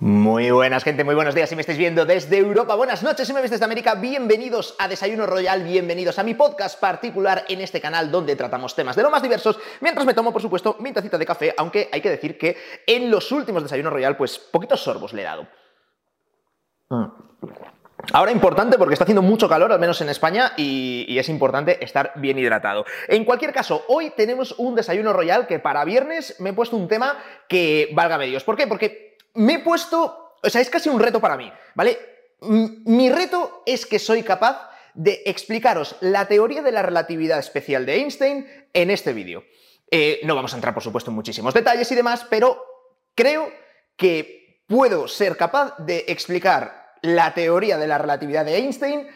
Muy buenas, gente, muy buenos días si me estáis viendo desde Europa. Buenas noches si me ves desde América. Bienvenidos a Desayuno Royal, bienvenidos a mi podcast particular en este canal donde tratamos temas de lo más diversos, mientras me tomo, por supuesto, mi tacita de café, aunque hay que decir que en los últimos Desayuno Royal, pues poquitos sorbos le he dado. Mm. Ahora importante porque está haciendo mucho calor, al menos en España, y, y, es importante estar bien hidratado. En cualquier caso, hoy tenemos un desayuno royal que para viernes me he puesto un tema que valga medios. ¿Por qué? Porque me he puesto, o sea, es casi un reto para mí, ¿vale? Mi reto es que soy capaz de explicaros la teoría de la relatividad especial de Einstein en este vídeo. Eh, no vamos a entrar, por supuesto, en muchísimos detalles y demás, pero creo que puedo ser capaz de explicar la teoría de la relatividad de Einstein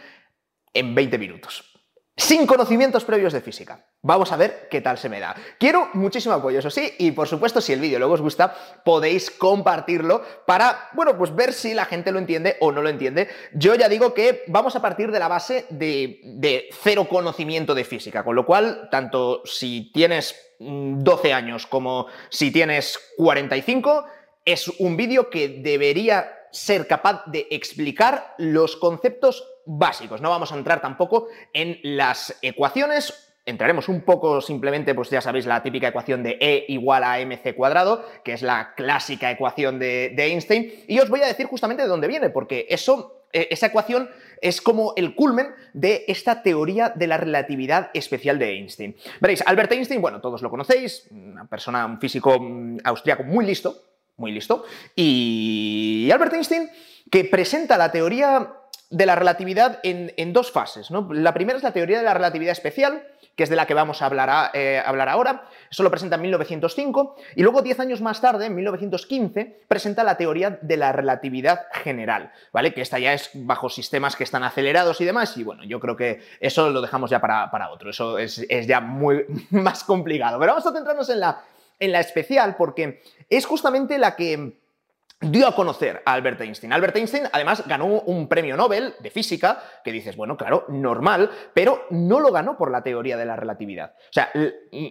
en 20 minutos sin conocimientos previos de física. Vamos a ver qué tal se me da. Quiero muchísimo apoyo, eso sí, y por supuesto, si el vídeo luego os gusta, podéis compartirlo para, bueno, pues ver si la gente lo entiende o no lo entiende. Yo ya digo que vamos a partir de la base de, de cero conocimiento de física, con lo cual, tanto si tienes 12 mm, años como si tienes 45, es un vídeo que debería ser capaz de explicar los conceptos básicos. No vamos a entrar tampoco en las ecuaciones, Entraremos un poco simplemente, pues ya sabéis, la típica ecuación de E igual a mc cuadrado, que es la clásica ecuación de, Einstein, y os voy a decir justamente de dónde viene, porque eso, e, esa ecuación es como el culmen de esta teoría de la relatividad especial de Einstein. Veréis, Albert Einstein, bueno, todos lo conocéis, una persona, un físico mm, austriaco muy listo, muy listo, y Albert Einstein, que presenta la teoría de la relatividad en, dos fases. ¿no? La primera es la teoría de la relatividad especial, que es de la que vamos a hablar, eh, hablar ahora. Eso lo presenta en 1905. Y luego, diez años más tarde, en 1915, presenta la teoría de la relatividad general, ¿vale? Que esta ya es bajo sistemas que están acelerados y demás. Y bueno, yo creo que eso lo dejamos ya para, para otro. Eso es, es, ya muy más complicado. Pero vamos a centrarnos en la, en la especial, porque es justamente la que dio a conocer a Albert Einstein. Albert Einstein además ganó un premio Nobel de física, que dices, bueno, claro, normal, pero no lo ganó por la teoría de la relatividad. O sea,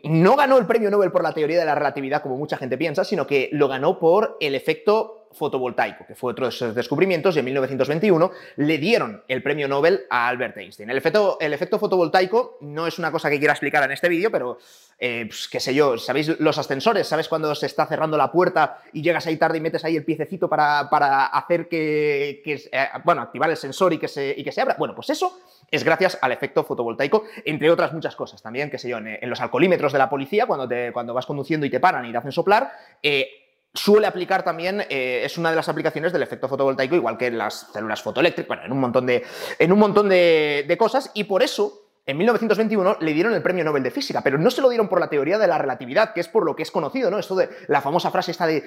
no ganó el premio Nobel por la teoría de la relatividad como mucha gente piensa, sino que lo ganó por el efecto fotovoltaico, que fue otro de esos descubrimientos, y en 1921 le dieron el premio Nobel a Albert Einstein. El efecto, el efecto fotovoltaico no es una cosa que quiera explicar en este vídeo, pero eh, pues, qué sé yo, ¿sabéis los ascensores? ¿Sabes cuando se está cerrando la puerta y llegas ahí tarde y metes ahí el piececito para, hacer que, eh, bueno, activar el sensor y que, se, y que se abra? Bueno, pues eso es gracias al efecto fotovoltaico, entre otras muchas cosas también, qué sé yo, en, los alcoholímetros de la policía, cuando, te, cuando vas conduciendo y te paran y te hacen soplar, eh, suele aplicar también, eh, es una de las aplicaciones del efecto fotovoltaico, igual que en las células fotoeléctricas, bueno, en un montón de, en un montón de, cosas, y por eso en 1921 le dieron el premio Nobel de Física, pero no se lo dieron por la teoría de la relatividad, que es por lo que es conocido, ¿no? Esto de la famosa frase esta de,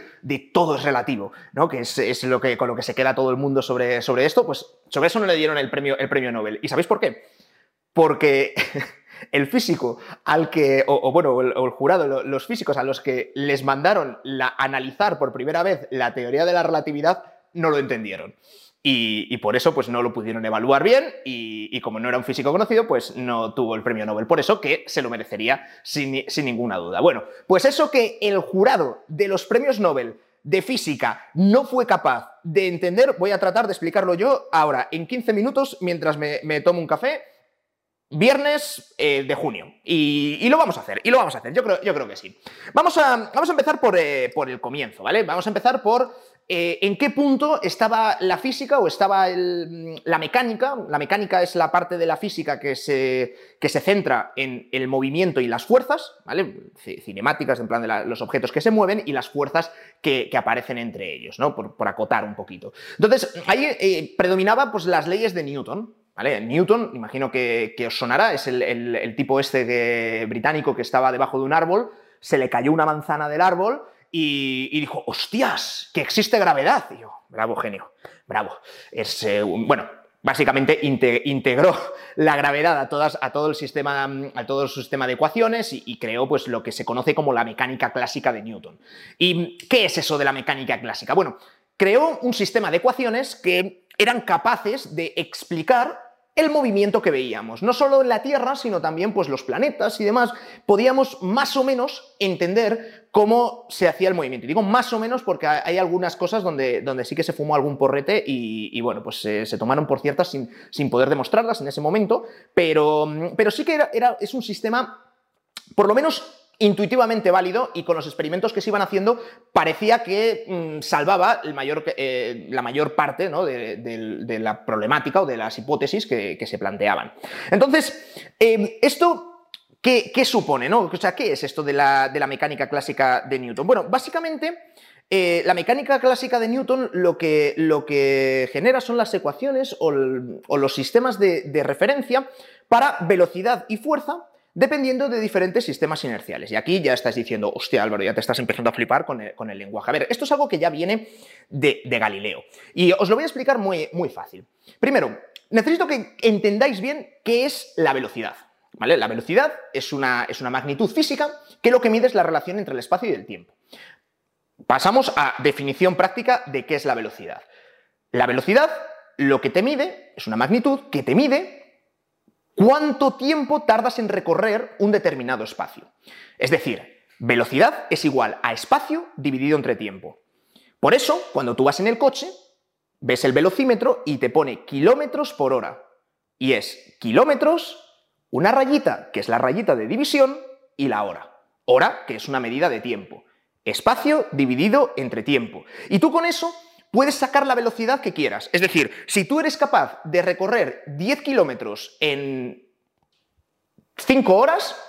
todo es relativo, ¿no? Que es, lo que, con lo que se queda todo el mundo sobre, sobre esto, pues sobre eso no le dieron el premio, el premio Nobel. ¿Y sabéis por qué? Porque el físico al que, o, bueno, el, el, jurado, los físicos a los que les mandaron analizar por primera vez la teoría de la relatividad, no lo entendieron. Y, por eso pues no lo pudieron evaluar bien y, como no era un físico conocido, pues no tuvo el premio Nobel. Por eso que se lo merecería sin, ninguna duda. Bueno, pues eso que el jurado de los premios Nobel de física no fue capaz de entender, voy a tratar de explicarlo yo ahora en 15 minutos mientras me tomo un café Viernes eh, de junio. Y, lo vamos a hacer, y lo vamos a hacer, yo creo, yo creo que sí. Vamos a, vamos a empezar por, eh, por, el comienzo, ¿vale? Vamos a empezar por eh, en qué punto estaba la física o estaba la mecánica. La mecánica es la parte de la física que se, que se centra en el movimiento y las fuerzas, ¿vale? Cinemáticas, en plan de los objetos que se mueven y las fuerzas que, aparecen entre ellos, ¿no? Por, por, acotar un poquito. Entonces, ahí predominaba pues, las leyes de Newton. Newton, imagino que, os sonará, es el, tipo este británico que estaba debajo de un árbol, se le cayó una manzana del árbol y, dijo, hostias, que existe gravedad. Y yo, bravo, genio, bravo. Es, eh, bueno, básicamente integró la gravedad a, todo el sistema, a todo el sistema de ecuaciones y, y, creó pues, lo que se conoce como la mecánica clásica de Newton. ¿Y qué es eso de la mecánica clásica? Bueno, creó un sistema de ecuaciones que eran capaces de explicar el movimiento que veíamos. No solo en la Tierra, sino también pues, los planetas y demás. Podíamos más o menos entender cómo se hacía el movimiento. Y digo más o menos porque hay algunas cosas donde, donde sí que se fumó algún porrete y, bueno, pues se tomaron por ciertas sin, sin, poder demostrarlas en ese momento, pero, pero sí que era, era, es un sistema, por lo menos intuitivamente válido y con los experimentos que se iban haciendo parecía que mm, salvaba eh, la mayor parte de, la problemática o de las hipótesis que, se planteaban. Entonces, em, esto... ¿Qué, supone? ¿no? O sea, ¿qué es esto de la, mecánica clásica de Newton? Bueno, básicamente eh, la mecánica clásica de Newton lo que, lo que genera son las ecuaciones o, los sistemas de, de, referencia para velocidad y fuerza dependiendo de diferentes sistemas inerciales. Y aquí ya estás diciendo, hostia Álvaro, ya te estás empezando a flipar con el, lenguaje. A ver, esto es algo que ya viene de, Galileo. Y os lo voy a explicar muy, fácil. Primero, necesito que entendáis bien qué es la velocidad. ¿Vale? La velocidad es una magnitud física que lo que mide es la relación entre el espacio y el tiempo. Pasamos a definición práctica de qué es la velocidad. La velocidad lo que te mide es una magnitud que te mide cuánto tiempo tardas en recorrer un determinado espacio. Es decir, velocidad es igual a espacio dividido entre tiempo. Por eso, cuando tú vas en el coche, ves el velocímetro y te pone kilómetros por hora. Y es kilómetros, una rayita, que es la rayita de división, y la hora. Hora, que es una medida de tiempo. Espacio dividido entre tiempo. Y tú con eso puedes sacar la velocidad que quieras. Es decir, si tú eres capaz de recorrer 10 kilómetros en 5 horas,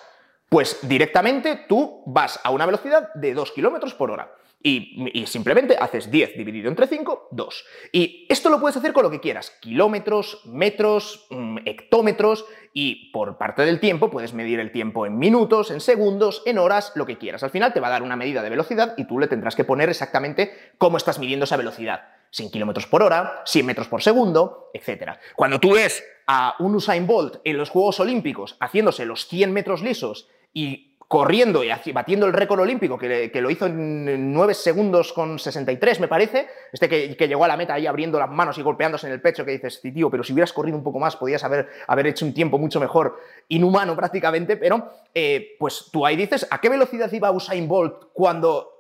pues directamente tú vas a una velocidad de 2 kilómetros por hora. Y, simplemente haces 10 dividido entre 5, 2. Y esto lo puedes hacer con lo que quieras, kilómetros, metros, mm, hectómetros, y por parte del tiempo puedes medir el tiempo en minutos, en segundos, en horas, lo que quieras. Al final te va a dar una medida de velocidad y tú le tendrás que poner exactamente cómo estás midiendo esa velocidad. 100 kilómetros por hora, 100 metros por segundo, etc. Cuando tú ves a un Usain Bolt en los Juegos Olímpicos haciéndose los 100 metros lisos y corriendo y batiendo el récord olímpico, que, lo hizo en 9 segundos con 63, me parece, este que, llegó a la meta ahí abriendo las manos y golpeándose en el pecho, que dices, tío, pero si hubieras corrido un poco más, podías haber, haber hecho un tiempo mucho mejor, inhumano prácticamente, pero eh, pues tú ahí dices, ¿a qué velocidad iba Usain Bolt cuando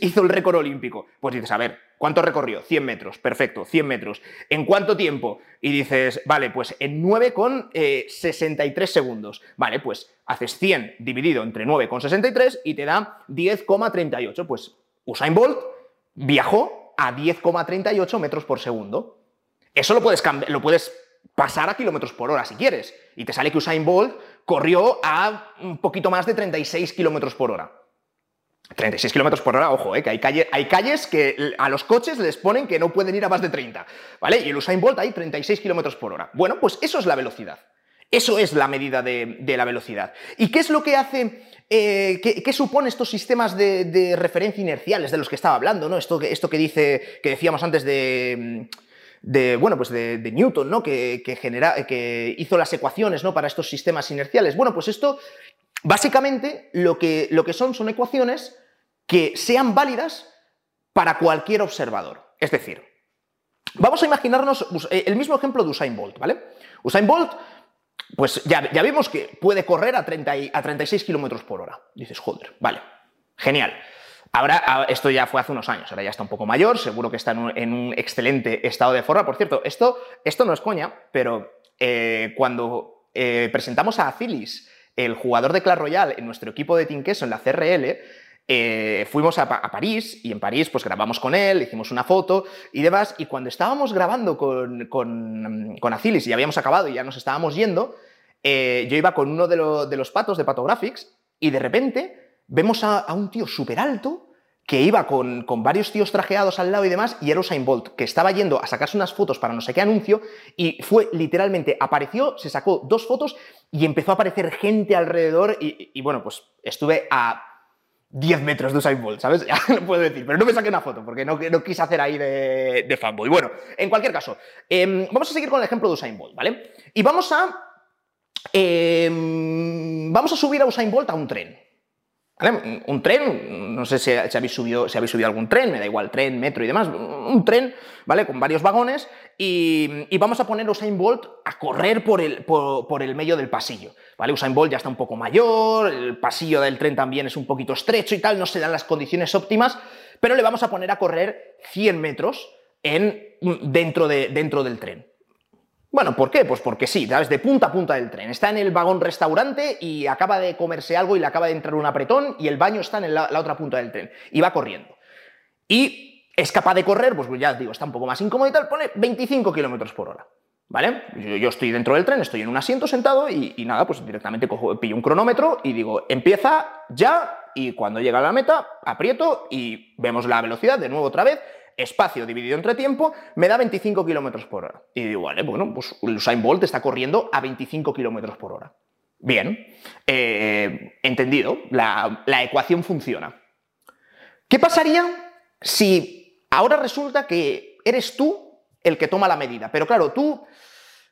hizo el récord olímpico. Pues dices, a ver, ¿cuánto recorrió? 100 metros, perfecto, 100 metros. ¿En cuánto tiempo? Y dices, vale, pues en 9 con 63 eh, segundos. Vale, pues haces 100 dividido entre 9 con 63 y te da 10,38. Pues Usain Bolt viajó a 10,38 metros por segundo. Eso lo puedes, lo puedes pasar a kilómetros por hora si quieres. Y te sale que Usain Bolt corrió a un poquito más de 36 kilómetros por hora. 36 kilómetros por hora, ojo, eh, que hay, hay calles que a los coches les ponen que no pueden ir a más de 30, ¿vale? Y el Usain Bolt hay 36 kilómetros por hora. Bueno, pues eso es la velocidad. Eso es la medida de, la velocidad. ¿Y qué es lo que hace, eh, qué, supone estos sistemas de, referencia inerciales de los que estaba hablando, ¿no? Esto, esto que dice, que decíamos antes de bueno, pues de, Newton, ¿no? Que, genera, que, hizo las ecuaciones ¿no? para estos sistemas inerciales. Bueno, pues esto Básicamente, lo que, lo que son son ecuaciones que sean válidas para cualquier observador. Es decir, vamos a imaginarnos eh, el mismo ejemplo de Usain Bolt, ¿vale? Usain Bolt, pues ya, ya vimos que puede correr a, 30 a 36 kilómetros por hora. Dices, joder, vale, genial. Ahora, esto ya fue hace unos años, ahora ya está un poco mayor, seguro que está en un, excelente estado de forma. Por cierto, esto, esto no es coña, pero eh, cuando eh, presentamos a Acilis el jugador de Clash Royale en nuestro equipo de Queso en la CRL, eh, fuimos a, París y en París pues grabamos con él, hicimos una foto y demás, y cuando estábamos grabando con, con, con Acilis y habíamos acabado y ya nos estábamos yendo, eh, yo iba con uno de, los patos de Patographics y de repente vemos a, a un tío súper alto que iba con, varios tíos trajeados al lado y demás, y era Usain Bolt, que estaba yendo a sacarse unas fotos para no sé qué anuncio, y fue literalmente, apareció, se sacó dos fotos y empezó a aparecer gente alrededor, y, bueno, pues estuve a 10 metros de Usain Bolt, ¿sabes? Ya lo puedo decir, pero no me saqué una foto, porque no, no quise hacer ahí de, de fanboy. Bueno, en cualquier caso, em, vamos a seguir con el ejemplo de Usain Bolt, ¿vale? Y vamos a... Em, vamos a subir a Usain Bolt a un tren Un tren, no sé si, habéis subido, si habéis subido algún tren, me da igual, tren, metro y demás, un tren, ¿vale? Con varios vagones y, vamos a poner Usain Bolt a correr por el, por, el medio del pasillo, ¿vale? Usain Bolt ya está un poco mayor, el pasillo del tren también es un poquito estrecho y tal, no se dan las condiciones óptimas, pero le vamos a poner a correr 100 metros en, dentro, de, dentro del tren. Bueno, ¿por qué? Pues porque sí, ¿sabes? De punta a punta del tren. Está en el vagón restaurante y acaba de comerse algo y le acaba de entrar un apretón y el baño está en la, otra punta del tren. Y va corriendo. Y es capaz de correr, pues ya digo, está un poco más incómodo y tal, pone 25 kilómetros por hora. ¿Vale? Yo, estoy dentro del tren, estoy en un asiento sentado y, nada, pues directamente pillo un cronómetro y digo, empieza ya y cuando llega a la meta, aprieto y vemos la velocidad de nuevo otra vez espacio dividido entre tiempo, me da 25 kilómetros por hora. Y digo, vale, bueno, pues Usain Bolt está corriendo a 25 kilómetros por hora. Bien, eh, entendido, la, la ecuación funciona. ¿Qué pasaría si ahora resulta que eres tú el que toma la medida? Pero claro, tú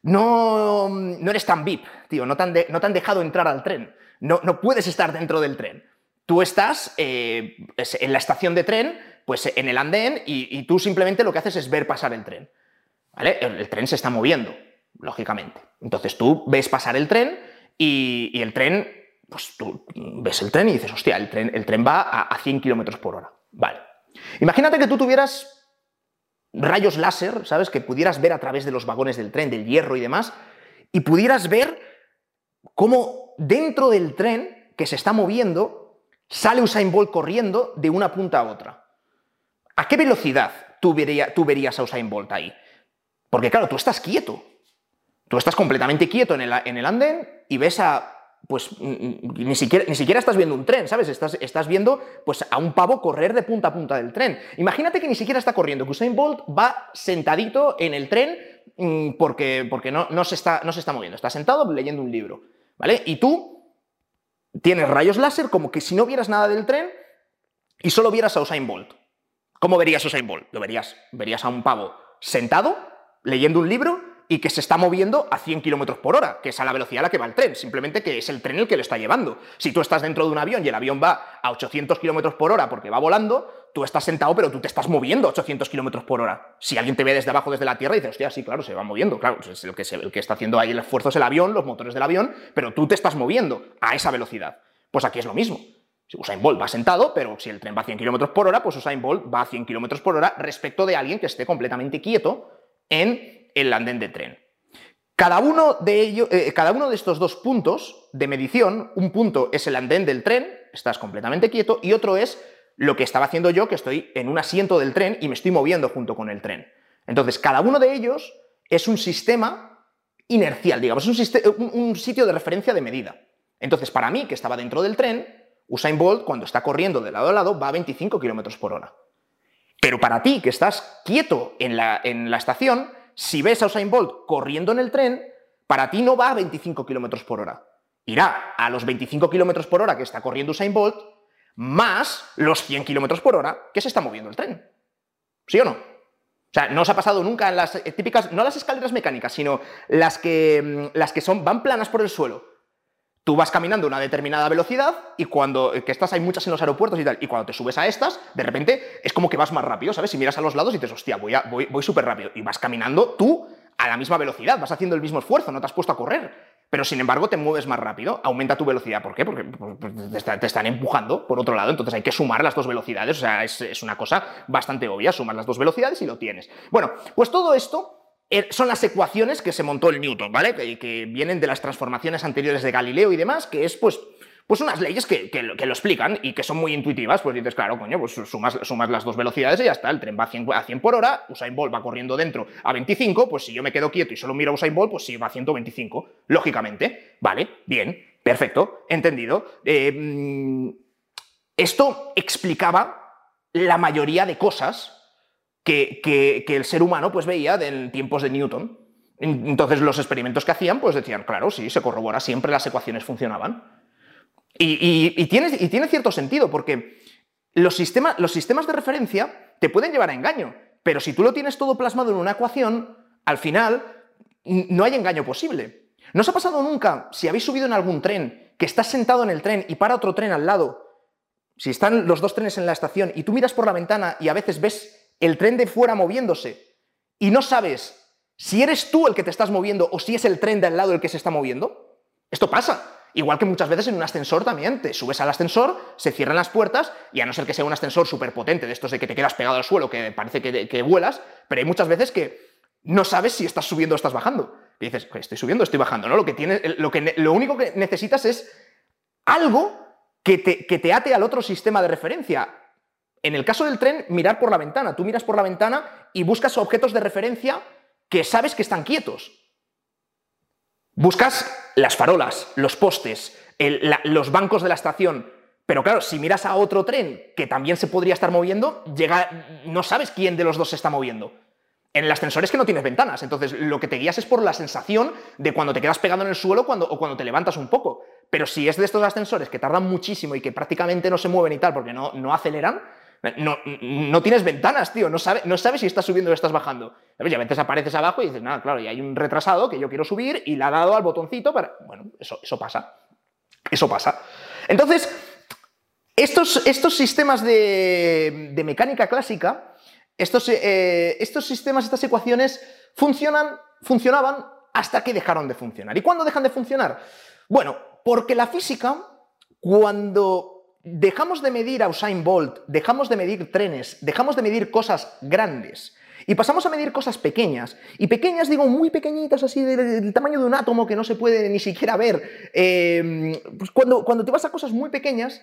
no, no eres tan VIP, tío, no te, han no te han dejado entrar al tren, no, no, puedes estar dentro del tren. Tú estás eh, en la estación de tren pues en el andén y, tú simplemente lo que haces es ver pasar el tren. El, tren se está moviendo, lógicamente. Entonces tú ves pasar el tren y, el tren, pues tú ves el tren y dices, hostia, el tren, el tren va a, 100 kilómetros por hora. Vale. Imagínate que tú tuvieras rayos láser, ¿sabes? Que pudieras ver a través de los vagones del tren, del hierro y demás, y pudieras ver cómo dentro del tren que se está moviendo sale Usain Bolt corriendo de una punta a otra. ¿A qué velocidad tú, verías a Usain Bolt ahí? Porque claro, tú estás quieto. Tú estás completamente quieto en el, andén y ves a pues ni siquiera, ni siquiera estás viendo un tren, ¿sabes? Estás, estás, viendo pues, a un pavo correr de punta a punta del tren. Imagínate que ni siquiera está corriendo, que Usain Bolt va sentadito en el tren mm, porque, porque no, no, se está, no se está moviendo, está sentado leyendo un libro, ¿vale? Y tú tienes rayos láser como que si no vieras nada del tren y solo vieras a Usain Bolt. ¿Cómo verías Usain Bolt? Lo verías, verías a un pavo sentado, leyendo un libro y que se está moviendo a 100 km por hora, que es a la velocidad a la que va el tren, simplemente que es el tren el que lo está llevando. Si tú estás dentro de un avión y el avión va a 800 km por hora porque va volando, tú estás sentado, pero tú te estás moviendo a 800 km por hora. Si alguien te ve desde abajo, desde la Tierra, dices, hostia, sí, claro, se va moviendo, claro, es el que, que está haciendo ahí el esfuerzo es el avión, los motores del avión, pero tú te estás moviendo a esa velocidad. Pues aquí es lo mismo. Usain Bolt va sentado, pero si el tren va a 100 km por hora, pues Usain Bolt va a 100 km por hora respecto de alguien que esté completamente quieto en el andén de tren. Cada uno de, ellos, eh, cada uno de estos dos puntos de medición, un punto es el andén del tren, estás completamente quieto, y otro es lo que estaba haciendo yo, que estoy en un asiento del tren y me estoy moviendo junto con el tren. Entonces, cada uno de ellos es un sistema inercial, digamos, un, un sitio de referencia de medida. Entonces, para mí, que estaba dentro del tren, Usain Bolt, cuando está corriendo de lado a lado, va a 25 km por hora. Pero para ti, que estás quieto en la, estación, si ves a Usain Bolt corriendo en el tren, para ti no va a 25 km por hora. Irá a los 25 km por hora que está corriendo Usain Bolt, más los 100 km por hora que se está moviendo el tren. ¿Sí o no? O sea, no os ha pasado nunca en las típicas, no las escaleras mecánicas, sino las que, mm, las que son, van planas por el suelo. Tú vas caminando a una determinada velocidad y cuando, que estas hay muchas en los aeropuertos y tal, y cuando te subes a estas, de repente es como que vas más rápido, ¿sabes? Si miras a los lados y dices, hostia, voy, voy, voy súper rápido. Y vas caminando tú a la misma velocidad, vas haciendo el mismo esfuerzo, no te has puesto a correr. Pero sin embargo te mueves más rápido, aumenta tu velocidad. ¿Por qué? Porque pues, pues, te, están empujando por otro lado, entonces hay que sumar las dos velocidades, o sea, es, una cosa bastante obvia, sumas las dos velocidades y lo tienes. Bueno, pues todo esto son las ecuaciones que se montó el Newton, ¿vale? Que, vienen de las transformaciones anteriores de Galileo y demás, que es pues, pues unas leyes que, lo, explican y que son muy intuitivas. Pues dices, claro, coño, pues sumas, las dos velocidades y ya está. El tren va a 100, a 100 por hora, Usain Bolt va corriendo dentro a 25, pues si yo me quedo quieto y solo miro a Usain Bolt, pues sí va a 125, lógicamente. Vale, bien, perfecto, entendido. Eh, mm, esto explicaba la mayoría de cosas que, el ser humano pues, veía en tiempos de Newton. Entonces los experimentos que hacían pues decían, claro, sí, se corrobora, siempre las ecuaciones funcionaban. Y, tiene, y tiene, cierto sentido, porque los, los sistemas de referencia te pueden llevar a engaño, pero si tú lo tienes todo plasmado en una ecuación, al final no hay engaño posible. ¿No os ha pasado nunca, si habéis subido en algún tren, que estás sentado en el tren y para otro tren al lado, si están los dos trenes en la estación y tú miras por la ventana y a veces ves el tren de fuera moviéndose y no sabes si eres tú el que te estás moviendo o si es el tren de al lado el que se está moviendo, esto pasa. Igual que muchas veces en un ascensor también, te subes al ascensor, se cierran las puertas, y a no ser que sea un ascensor súper potente, de estos de que te quedas pegado al suelo, que parece que, vuelas, pero hay muchas veces que no sabes si estás subiendo o estás bajando. Y dices, estoy subiendo estoy bajando, ¿no? Lo, que tienes, lo, que, lo único que necesitas es algo que te, que te ate al otro sistema de referencia. En el caso del tren, mirar por la ventana. Tú miras por la ventana y buscas objetos de referencia que sabes que están quietos. Buscas las farolas, los postes, los bancos de la estación. Pero claro, si miras a otro tren que también se podría estar moviendo, llega, no sabes quién de los dos se está moviendo. En el ascensor es que no tienes ventanas, entonces lo que te guías es por la sensación de cuando te quedas pegando en el suelo o cuando te levantas un poco. Pero si es de estos ascensores que tardan muchísimo y que prácticamente no se mueven y tal porque no, no aceleran, no, no, tienes ventanas, tío, no sabes no si estás subiendo o estás bajando. Y a veces apareces abajo y dices, nada, claro, y hay un retrasado que yo quiero subir y le ha dado al botoncito para... Bueno, eso, eso pasa. Eso pasa. Entonces, estos, estos sistemas de, de mecánica clásica estos, eh, estos sistemas, estas ecuaciones funcionan, funcionaban hasta que dejaron de funcionar. ¿Y cuándo dejan de funcionar? Bueno, porque la física, cuando dejamos de medir a Usain Bolt, dejamos de medir trenes, dejamos de medir cosas grandes, y pasamos a medir cosas pequeñas. Y pequeñas, digo, muy pequeñitas, así del, tamaño de un átomo que no se puede ni siquiera ver. Eh, pues cuando, cuando te vas a cosas muy pequeñas,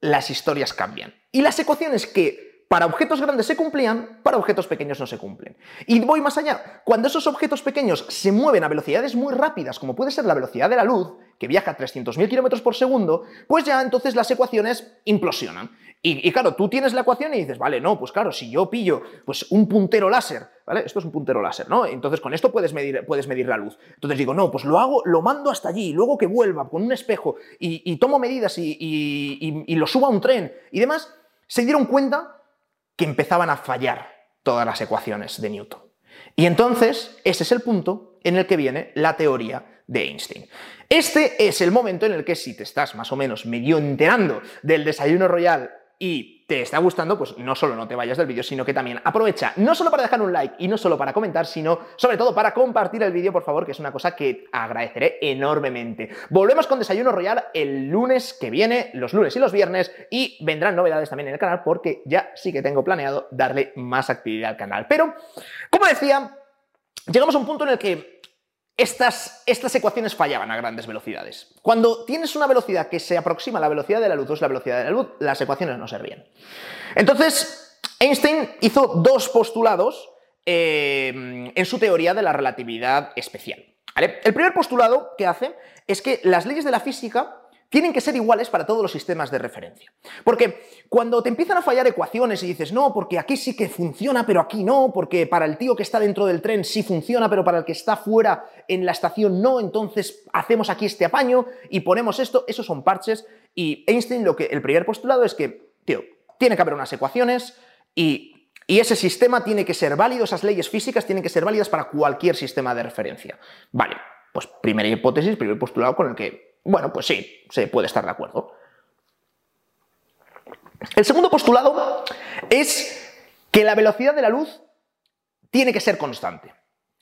las historias cambian. Y las ecuaciones que para objetos grandes se cumplían, para objetos pequeños no se cumplen. Y voy más allá. Cuando esos objetos pequeños se mueven a velocidades muy rápidas, como puede ser la velocidad de la luz, que viaja a 300.000 km por segundo, pues ya entonces las ecuaciones implosionan. Y, claro, tú tienes la ecuación y dices, vale, no, pues claro, si yo pillo pues, un puntero láser, ¿vale? Esto es un puntero láser, ¿no? Entonces con esto puedes medir, puedes medir la luz. Entonces digo, no, pues lo hago, lo mando hasta allí, luego que vuelva con un espejo y, tomo medidas y, y lo subo a un tren y demás, se dieron cuenta empezaban a fallar todas las ecuaciones de Newton. Y entonces, ese es el punto en el que viene la teoría de Einstein. Este es el momento en el que si te estás más o menos medio enterando del desayuno royal y te está gustando, pues no solo no te vayas del vídeo, sino que también aprovecha, no solo para dejar un like y no solo para comentar, sino sobre todo para compartir el vídeo, por favor, que es una cosa que agradeceré enormemente. Volvemos con Desayuno Royal el lunes que viene, los lunes y los viernes, y vendrán novedades también en el canal porque ya sí que tengo planeado darle más actividad al canal. Pero, como decía, llegamos a un punto en el que estas, estas, ecuaciones fallaban a grandes velocidades. Cuando tienes una velocidad que se aproxima a la velocidad de la luz o es la velocidad de la luz, las ecuaciones no servían. Entonces, Einstein hizo dos postulados eh, en su teoría de la relatividad especial. El primer postulado que hace es que las leyes de la física tienen que ser iguales para todos los sistemas de referencia. Porque cuando te empiezan a fallar ecuaciones y dices, no, porque aquí sí que funciona, pero aquí no, porque para el tío que está dentro del tren sí funciona, pero para el que está fuera en la estación no, entonces hacemos aquí este apaño y ponemos esto, esos son parches. Y Einstein, lo que, el primer postulado es que, tío, tiene que haber unas ecuaciones y, y ese sistema tiene que ser válido, esas leyes físicas tienen que ser válidas para cualquier sistema de referencia. Vale, pues primera hipótesis, primer postulado con el que bueno, pues sí, se puede estar de acuerdo. El segundo postulado es que la velocidad de la luz tiene que ser constante.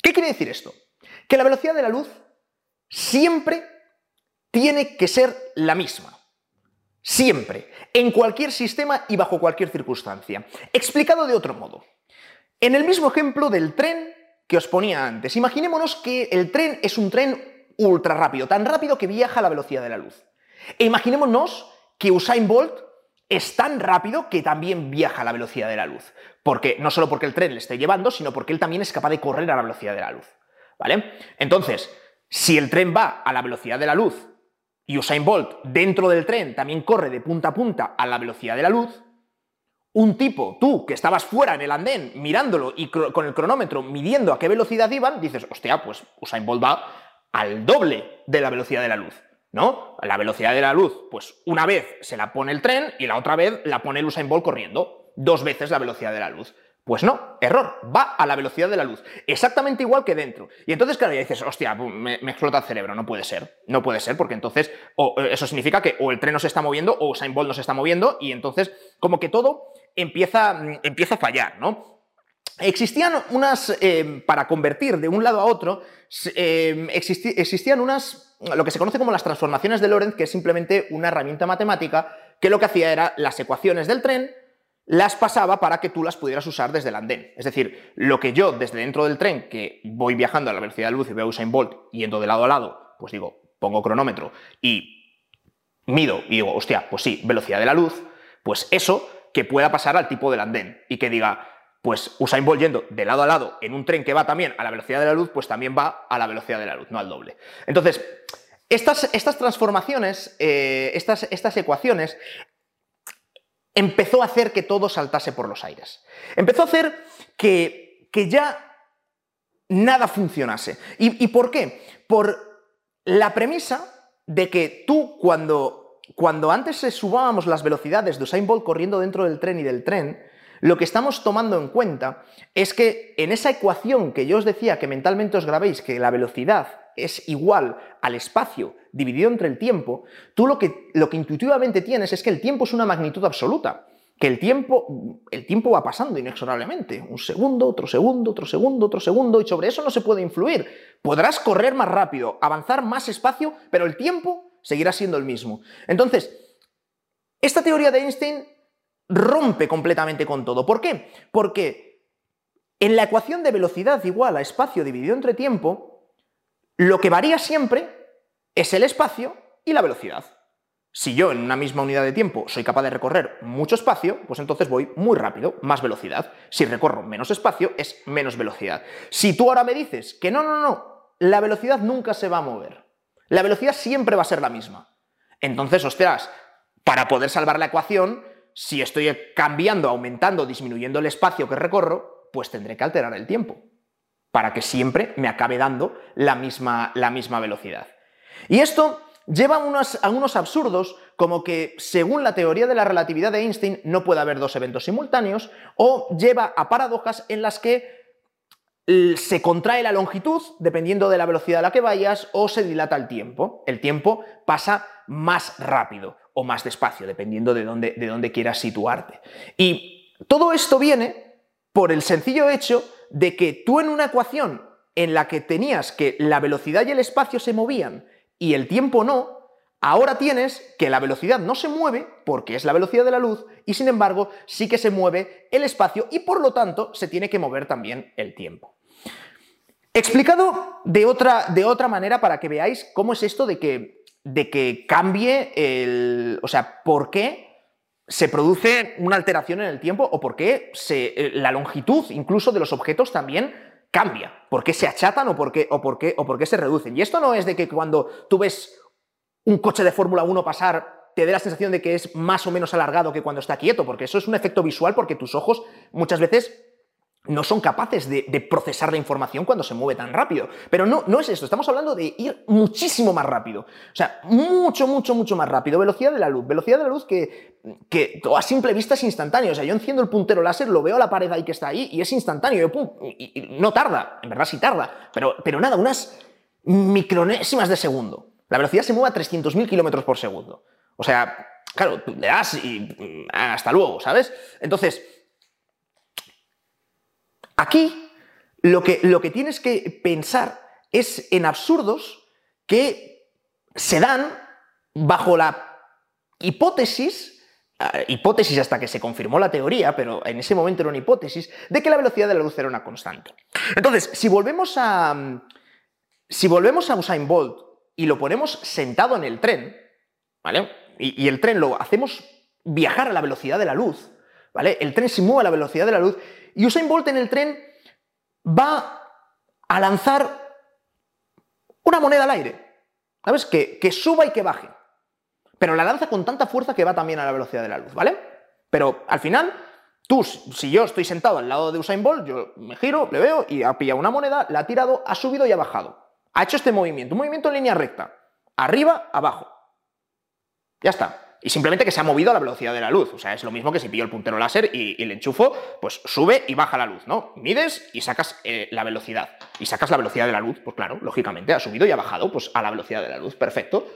¿Qué quiere decir esto? Que la velocidad de la luz siempre tiene que ser la misma. Siempre, en cualquier sistema y bajo cualquier circunstancia. Explicado de otro modo. En el mismo ejemplo del tren que os ponía antes, imaginémonos que el tren es un tren ultra rápido, tan rápido que viaja a la velocidad de la luz. E imaginémonos que Usain Bolt es tan rápido que también viaja a la velocidad de la luz. Porque, no solo porque el tren le esté llevando, sino porque él también es capaz de correr a la velocidad de la luz. ¿Vale? Entonces, si el tren va a la velocidad de la luz y Usain Bolt dentro del tren también corre de punta a punta a la velocidad de la luz, un tipo, tú, que estabas fuera en el andén mirándolo y con el cronómetro midiendo a qué velocidad iban, dices, hostia, pues Usain Bolt va al doble de la velocidad de la luz. ¿No? La velocidad de la luz, pues una vez se la pone el tren y la otra vez la pone el Usain Bolt corriendo. Dos veces la velocidad de la luz. Pues no, error, va a la velocidad de la luz, exactamente igual que dentro. Y entonces, claro, ya dices, hostia, me, explota el cerebro, no puede ser, no puede ser, porque entonces eh, eso significa que o el tren no se está moviendo o Usain Bolt no se está moviendo, y entonces como que todo empieza, mm, empieza a fallar, ¿no? Existían unas, eh, para convertir de un lado a otro, eh, existían unas, lo que se conoce como las transformaciones de Lorentz, que es simplemente una herramienta matemática que lo que hacía era las ecuaciones del tren, las pasaba para que tú las pudieras usar desde el andén. Es decir, lo que yo desde dentro del tren, que voy viajando a la velocidad de luz y veo Usain Bolt yendo de lado a lado, pues digo, pongo cronómetro y mido y digo, hostia, pues sí, velocidad de la luz, pues eso que pueda pasar al tipo del andén y que diga, pues Usain Bolt yendo de lado a lado en un tren que va también a la velocidad de la luz, pues también va a la velocidad de la luz, no al doble. Entonces, estas, estas transformaciones, eh, estas, estas ecuaciones, empezó a hacer que todo saltase por los aires. Empezó a hacer que, que ya nada funcionase. ¿Y, por qué? Por la premisa de que tú cuando, cuando antes subábamos las velocidades de Usain Bolt corriendo dentro del tren y del tren, lo que estamos tomando en cuenta es que en esa ecuación que yo os decía que mentalmente os grabéis, que la velocidad es igual al espacio dividido entre el tiempo, tú lo que, lo que intuitivamente tienes es que el tiempo es una magnitud absoluta, que el tiempo, el tiempo va pasando inexorablemente, un segundo, otro segundo, otro segundo, otro segundo, y sobre eso no se puede influir. Podrás correr más rápido, avanzar más espacio, pero el tiempo seguirá siendo el mismo. Entonces, esta teoría de Einstein rompe completamente con todo. ¿Por qué? Porque en la ecuación de velocidad igual a espacio dividido entre tiempo, lo que varía siempre es el espacio y la velocidad. Si yo en una misma unidad de tiempo soy capaz de recorrer mucho espacio, pues entonces voy muy rápido, más velocidad. Si recorro menos espacio, es menos velocidad. Si tú ahora me dices que no, no, no, la velocidad nunca se va a mover. La velocidad siempre va a ser la misma. Entonces, ostras, para poder salvar la ecuación, si estoy cambiando, aumentando, disminuyendo el espacio que recorro, pues tendré que alterar el tiempo para que siempre me acabe dando la misma, la misma velocidad. Y esto lleva a unos, a unos absurdos como que, según la teoría de la relatividad de Einstein, no puede haber dos eventos simultáneos, o lleva a paradojas en las que se contrae la longitud dependiendo de la velocidad a la que vayas o se dilata el tiempo. El tiempo pasa más rápido o más despacio, dependiendo de dónde, de dónde quieras situarte. Y todo esto viene por el sencillo hecho de que tú en una ecuación en la que tenías que la velocidad y el espacio se movían y el tiempo no, ahora tienes que la velocidad no se mueve porque es la velocidad de la luz y sin embargo sí que se mueve el espacio y por lo tanto se tiene que mover también el tiempo. Explicado de otra, de otra manera para que veáis cómo es esto de que, de que cambie el... o sea, por qué se produce una alteración en el tiempo o por qué eh, la longitud incluso de los objetos también cambia. ¿Por qué se achatan o por qué, o por qué, o por qué se reducen? Y esto no es de que cuando tú ves un coche de Fórmula 1 pasar te dé la sensación de que es más o menos alargado que cuando está quieto, porque eso es un efecto visual porque tus ojos muchas veces no son capaces de, procesar la información cuando se mueve tan rápido. Pero no, no es esto, estamos hablando de ir muchísimo más rápido. O sea, mucho, mucho, mucho más rápido. Velocidad de la luz. Velocidad de la luz que, que a simple vista es instantáneo. O sea, yo enciendo el puntero láser, lo veo a la pared ahí que está ahí y es instantáneo. y, no tarda, en verdad sí tarda. Pero, pero nada, unas micronésimas de segundo. La velocidad se mueve a 300.000 kilómetros por segundo. O sea, claro, le das y mm, hasta luego, ¿sabes? Entonces, Aquí lo que, lo que tienes que pensar es en absurdos que se dan bajo la hipótesis, eh, hipótesis hasta que se confirmó la teoría, pero en ese momento era una hipótesis, de que la velocidad de la luz era una constante. Entonces, si volvemos a, si volvemos a Usain Bolt y lo ponemos sentado en el tren, ¿vale? Y, y el tren lo hacemos viajar a la velocidad de la luz, ¿vale? El tren se mueve a la velocidad de la luz y Usain Bolt en el tren va a lanzar una moneda al aire. ¿Sabes? Que, que suba y que baje. Pero la lanza con tanta fuerza que va también a la velocidad de la luz, ¿vale? Pero al final, tú, si yo estoy sentado al lado de Usain Bolt, yo me giro, le veo y ha pillado una moneda, la ha tirado, ha subido y ha bajado. Ha hecho este movimiento, un movimiento en línea recta. Arriba, abajo. Ya está. Y simplemente que se ha movido a la velocidad de la luz. O sea, es lo mismo que si pillo el puntero láser y, le enchufo, pues sube y baja la luz, ¿no? Mides y sacas eh, la velocidad. Y sacas la velocidad de la luz, pues claro, lógicamente, ha subido y ha bajado, pues a la velocidad de la luz, perfecto.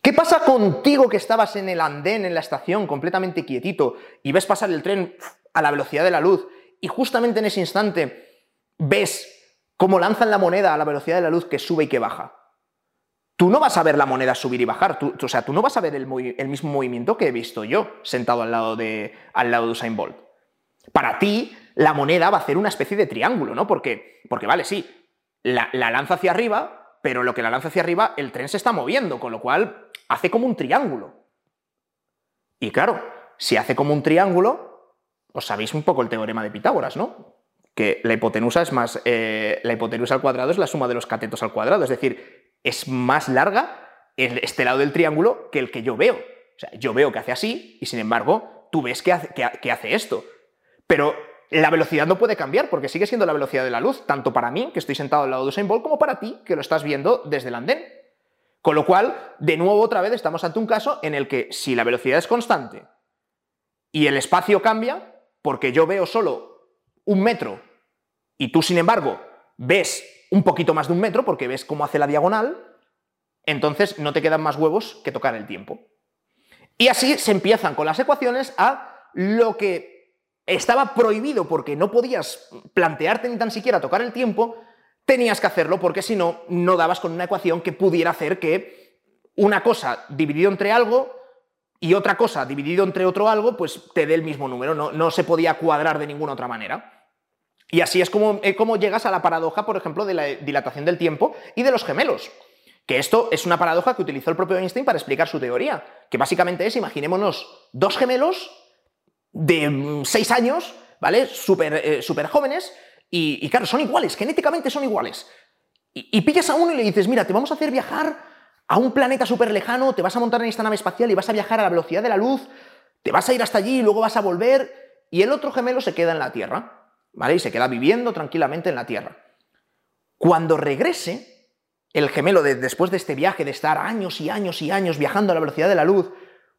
¿Qué pasa contigo que estabas en el andén, en la estación, completamente quietito, y ves pasar el tren a la velocidad de la luz, y justamente en ese instante ves cómo lanzan la moneda a la velocidad de la luz que sube y que baja? Tú no vas a ver la moneda subir y bajar, tú, o sea, tú no vas a ver el, mismo movimiento que he visto yo sentado al lado, de, al lado de Usain Bolt. Para ti, la moneda va a hacer una especie de triángulo, ¿no? Porque, porque vale, sí, la, la lanza hacia arriba, pero lo que la lanza hacia arriba, el tren se está moviendo, con lo cual hace como un triángulo. Y claro, si hace como un triángulo, os sabéis un poco el teorema de Pitágoras, ¿no? Que la hipotenusa es más. Eh, la hipotenusa al cuadrado es la suma de los catetos al cuadrado. Es decir, es más larga este lado del triángulo que el que yo veo. O sea, yo veo que hace así y sin embargo tú ves que hace, esto. Pero la velocidad no puede cambiar porque sigue siendo la velocidad de la luz, tanto para mí, que estoy sentado al lado de Usain como para ti, que lo estás viendo desde el andén. Con lo cual, de nuevo, otra vez, estamos ante un caso en el que si la velocidad es constante y el espacio cambia, porque yo veo solo un metro y tú, sin embargo, ves un poquito más de un metro porque ves cómo hace la diagonal, entonces no te quedan más huevos que tocar el tiempo. Y así se empiezan con las ecuaciones a lo que estaba prohibido porque no podías plantearte ni tan siquiera tocar el tiempo, tenías que hacerlo porque si no, no dabas con una ecuación que pudiera hacer que una cosa dividido entre algo y otra cosa dividido entre otro algo, pues te dé el mismo número, no, no se podía cuadrar de ninguna otra manera. Y así es como, eh, como llegas a la paradoja, por ejemplo, de la dilatación del tiempo y de los gemelos. Que esto es una paradoja que utilizó el propio Einstein para explicar su teoría, que básicamente es, imaginémonos, dos gemelos de mm, seis años, ¿vale? Súper eh, super jóvenes, y, claro, son iguales, genéticamente son iguales. Y, pillas a uno y le dices, mira, te vamos a hacer viajar a un planeta súper lejano, te vas a montar en esta nave espacial y vas a viajar a la velocidad de la luz, te vas a ir hasta allí y luego vas a volver, y el otro gemelo se queda en la Tierra, ¿vale? Y se queda viviendo tranquilamente en la Tierra. Cuando regrese, el gemelo, después de este viaje, de estar años y años y años viajando a la velocidad de la luz,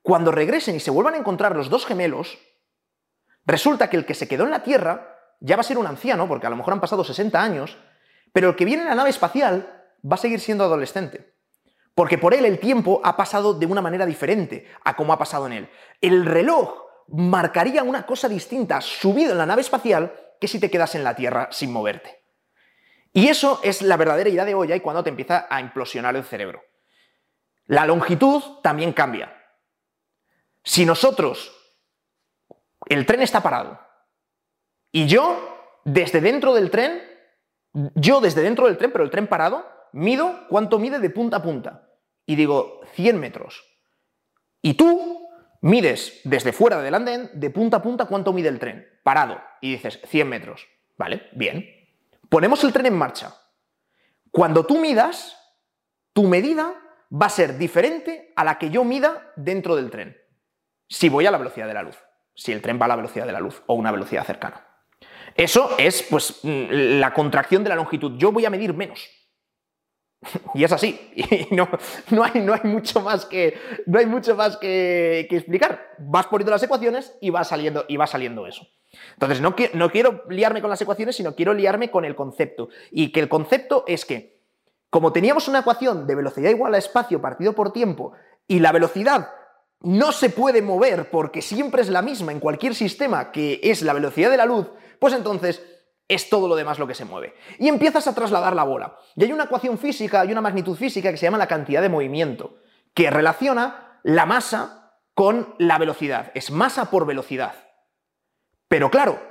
cuando regresen y se vuelvan a encontrar los dos gemelos, resulta que el que se quedó en la Tierra ya va a ser un anciano, porque a lo mejor han pasado 60 años, pero el que viene en la nave espacial va a seguir siendo adolescente. Porque por él el tiempo ha pasado de una manera diferente a como ha pasado en él. El reloj marcaría una cosa distinta subido en la nave espacial que si te quedas en la Tierra sin moverte. Y eso es la verdadera idea de olla y cuando te empieza a implosionar el cerebro. La longitud también cambia. Si nosotros, el tren está parado, y yo, desde dentro del tren, yo desde dentro del tren, pero el tren parado, mido cuánto mide de punta a punta. Y digo, 100 metros. Y tú mides desde fuera del andén, de punta a punta, cuánto mide el tren, parado. Y dices, 100 metros. ¿Vale? Bien. Ponemos el tren en marcha. Cuando tú midas, tu medida va a ser diferente a la que yo mida dentro del tren. Si voy a la velocidad de la luz. Si el tren va a la velocidad de la luz o una velocidad cercana. Eso es, pues, mm, la contracción de la longitud. Yo voy a medir menos. Y es así. Y no, no, hay, no hay, mucho más, que, no hay mucho más que, explicar. Vas poniendo las ecuaciones y va saliendo, y va saliendo eso. Entonces, no, no quiero liarme con las ecuaciones, sino quiero liarme con el concepto. Y que el concepto es que, como teníamos una ecuación de velocidad igual a espacio partido por tiempo, y la velocidad no se puede mover porque siempre es la misma en cualquier sistema que es la velocidad de la luz, pues entonces es todo lo demás lo que se mueve. Y empiezas a trasladar la bola. Y hay una ecuación física, hay una magnitud física que se llama la cantidad de movimiento, que relaciona la masa con la velocidad. Es masa por velocidad. Pero claro,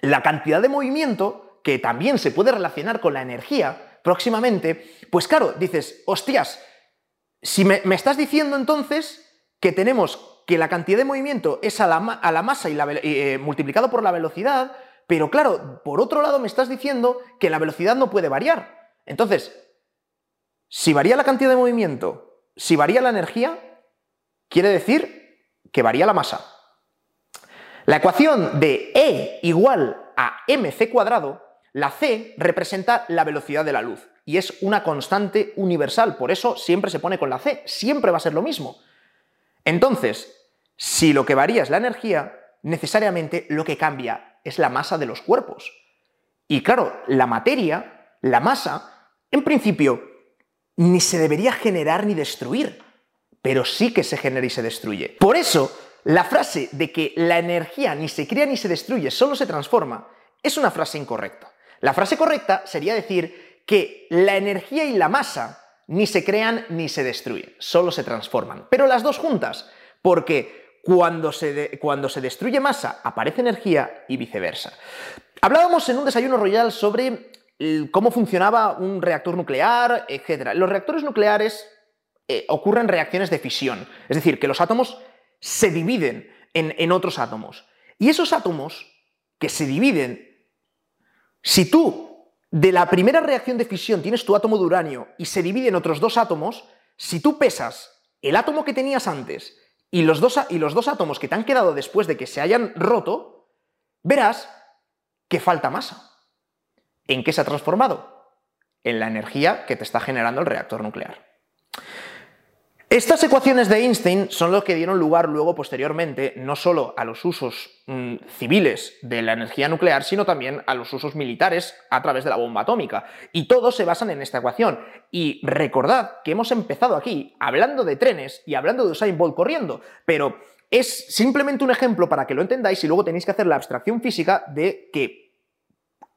la cantidad de movimiento, que también se puede relacionar con la energía próximamente, pues claro, dices, hostias, si me, estás diciendo entonces que tenemos que la cantidad de movimiento es a la, masa y eh, multiplicado por la velocidad, pero claro, por otro lado me estás diciendo que la velocidad no puede variar. Entonces, si varía la cantidad de movimiento, si varía la energía, quiere decir que varía la masa. La ecuación de E igual a mc cuadrado, la c representa la velocidad de la luz y es una constante universal, por eso siempre se pone con la c, siempre va a ser lo mismo. Entonces, si lo que varía es la energía, necesariamente lo que cambia es la masa de los cuerpos. Y claro, la materia, la masa, en principio, ni se debería generar ni destruir, pero sí que se genera y se destruye. Por eso, la frase de que la energía ni se crea ni se destruye, solo se transforma, es una frase incorrecta. La frase correcta sería decir que la energía y la masa ni se crean ni se destruyen, solo se transforman. Pero las dos juntas, porque cuando se, cuando se destruye masa aparece energía y viceversa. Hablábamos en un desayuno royal sobre cómo funcionaba un reactor nuclear, etc. Los reactores nucleares eh, ocurren reacciones de fisión, es decir, que los átomos se dividen en, otros átomos. Y esos átomos que se dividen, si tú de la primera reacción de fisión tienes tu átomo de uranio y se divide en otros dos átomos, si tú pesas el átomo que tenías antes y los, dos, y los dos átomos que te han quedado después de que se hayan roto, verás que falta masa. ¿En qué se ha transformado? En la energía que te está generando el reactor nuclear. Estas ecuaciones de Einstein son lo que dieron lugar luego posteriormente no solo a los usos mm, civiles de la energía nuclear, sino también a los usos militares a través de la bomba atómica. Y todos se basan en esta ecuación. Y recordad que hemos empezado aquí hablando de trenes y hablando de Usain Bolt corriendo, pero es simplemente un ejemplo para que lo entendáis y luego tenéis que hacer la abstracción física de que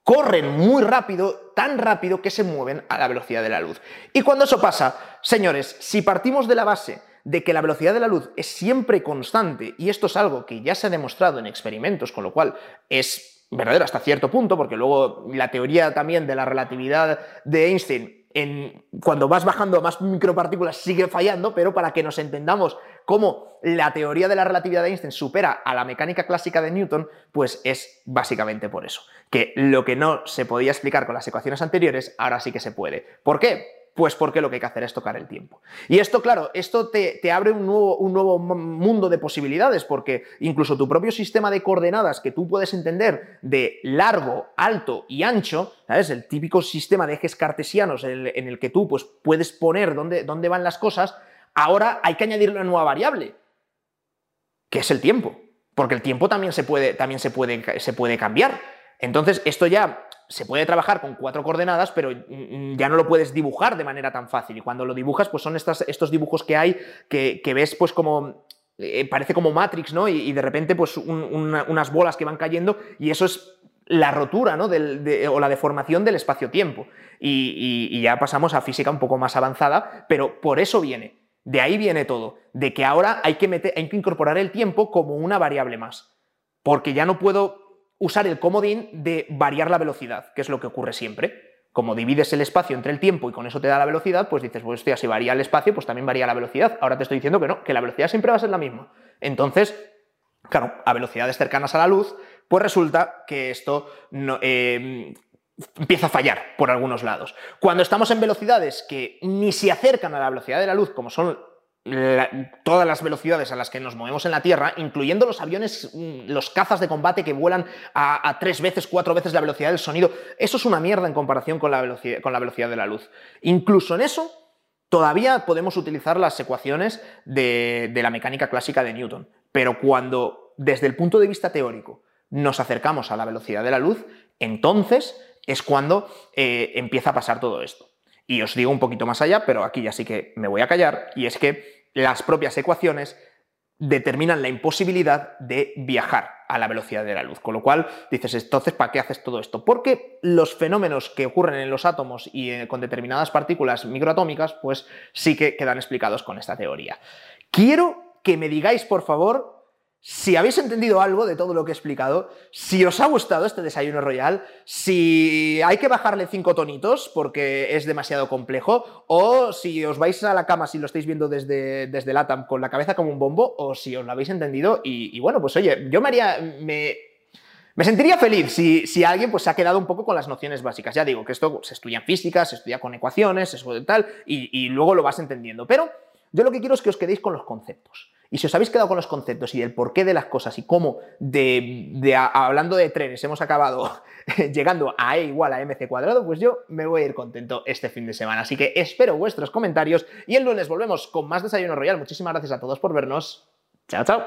corren muy rápido, tan rápido que se mueven a la velocidad de la luz. Y cuando eso pasa, señores, si partimos de la base de que la velocidad de la luz es siempre constante, y esto es algo que ya se ha demostrado en experimentos, con lo cual es verdadero hasta cierto punto, porque luego la teoría también de la relatividad de Einstein cuando vas bajando más micropartículas sigue fallando, pero para que nos entendamos cómo la teoría de la relatividad de Einstein supera a la mecánica clásica de Newton, pues es básicamente por eso. Que lo que no se podía explicar con las ecuaciones anteriores, ahora sí que se puede. ¿Por qué? Pues porque lo que hay que hacer es tocar el tiempo. Y esto, claro, esto te, abre un nuevo, un nuevo, mundo de posibilidades, porque incluso tu propio sistema de coordenadas que tú puedes entender de largo, alto y ancho, ¿sabes? El típico sistema de ejes cartesianos en el, que tú pues, puedes poner dónde, dónde van las cosas, ahora hay que añadir una nueva variable, que es el tiempo. Porque el tiempo también se puede, también se puede, se puede cambiar. Entonces, esto ya se puede trabajar con cuatro coordenadas, pero mm, ya no lo puedes dibujar de manera tan fácil. Y cuando lo dibujas, pues son estos dibujos que hay que, ves pues como... Eh, parece como Matrix, ¿no? Y, de repente, pues unas bolas que van cayendo y eso es la rotura, ¿no? o la deformación del espacio-tiempo. Y, y ya pasamos a física un poco más avanzada, pero por eso viene. De ahí viene todo. De que ahora hay que, meter, hay que incorporar el tiempo como una variable más. Porque ya no puedo usar el comodín de variar la velocidad, que es lo que ocurre siempre. Como divides el espacio entre el tiempo y con eso te da la velocidad, pues dices, pues hostia, si varía el espacio, pues también varía la velocidad. Ahora te estoy diciendo que no, que la velocidad siempre va a ser la misma. Entonces, claro, a velocidades cercanas a la luz, pues resulta que esto em, empieza a fallar por algunos lados. Cuando estamos en velocidades que ni se acercan a la velocidad de la luz, como son todas las velocidades a las que nos movemos en la Tierra, incluyendo los aviones, mm, los cazas de combate que vuelan a, tres veces, cuatro veces la velocidad del sonido, eso es una mierda en comparación con la velocidad, con la velocidad de la luz. Incluso en eso, todavía podemos utilizar las ecuaciones de, la mecánica clásica de Newton, pero cuando desde el punto de vista teórico nos acercamos a la velocidad de la luz, entonces es cuando eh, empieza a pasar todo esto. Y os digo un poquito más allá, pero aquí ya sí que me voy a callar, y es que las propias ecuaciones determinan la imposibilidad de viajar a la velocidad de la luz. Con lo cual dices, entonces, ¿para qué haces todo esto? Porque los fenómenos que ocurren en los átomos y eh, con determinadas partículas microatómicas, pues sí que quedan explicados con esta teoría. Quiero que me digáis, por favor, si habéis entendido algo de todo lo que he explicado, si os ha gustado este desayuno royal, si hay que bajarle cinco tonitos porque es demasiado complejo, o si os vais a la cama si lo estáis viendo desde, desde LATAM con la cabeza como un bombo, o si os lo habéis entendido. Y, bueno, pues oye, yo me haría. Me, me sentiría feliz si, si, alguien pues, se ha quedado un poco con las nociones básicas. Ya digo que esto se estudia en física, se estudia con ecuaciones, eso tal, y, y luego lo vas entendiendo. Pero yo lo que quiero es que os quedéis con los conceptos. Y si os habéis quedado con los conceptos y del porqué de las cosas y cómo, de, hablando de trenes, hemos acabado llegando a E igual a mc cuadrado, pues yo me voy a ir contento este fin de semana. Así que espero vuestros comentarios y el lunes volvemos con más Desayuno Royal. Muchísimas gracias a todos por vernos. Chao, chao.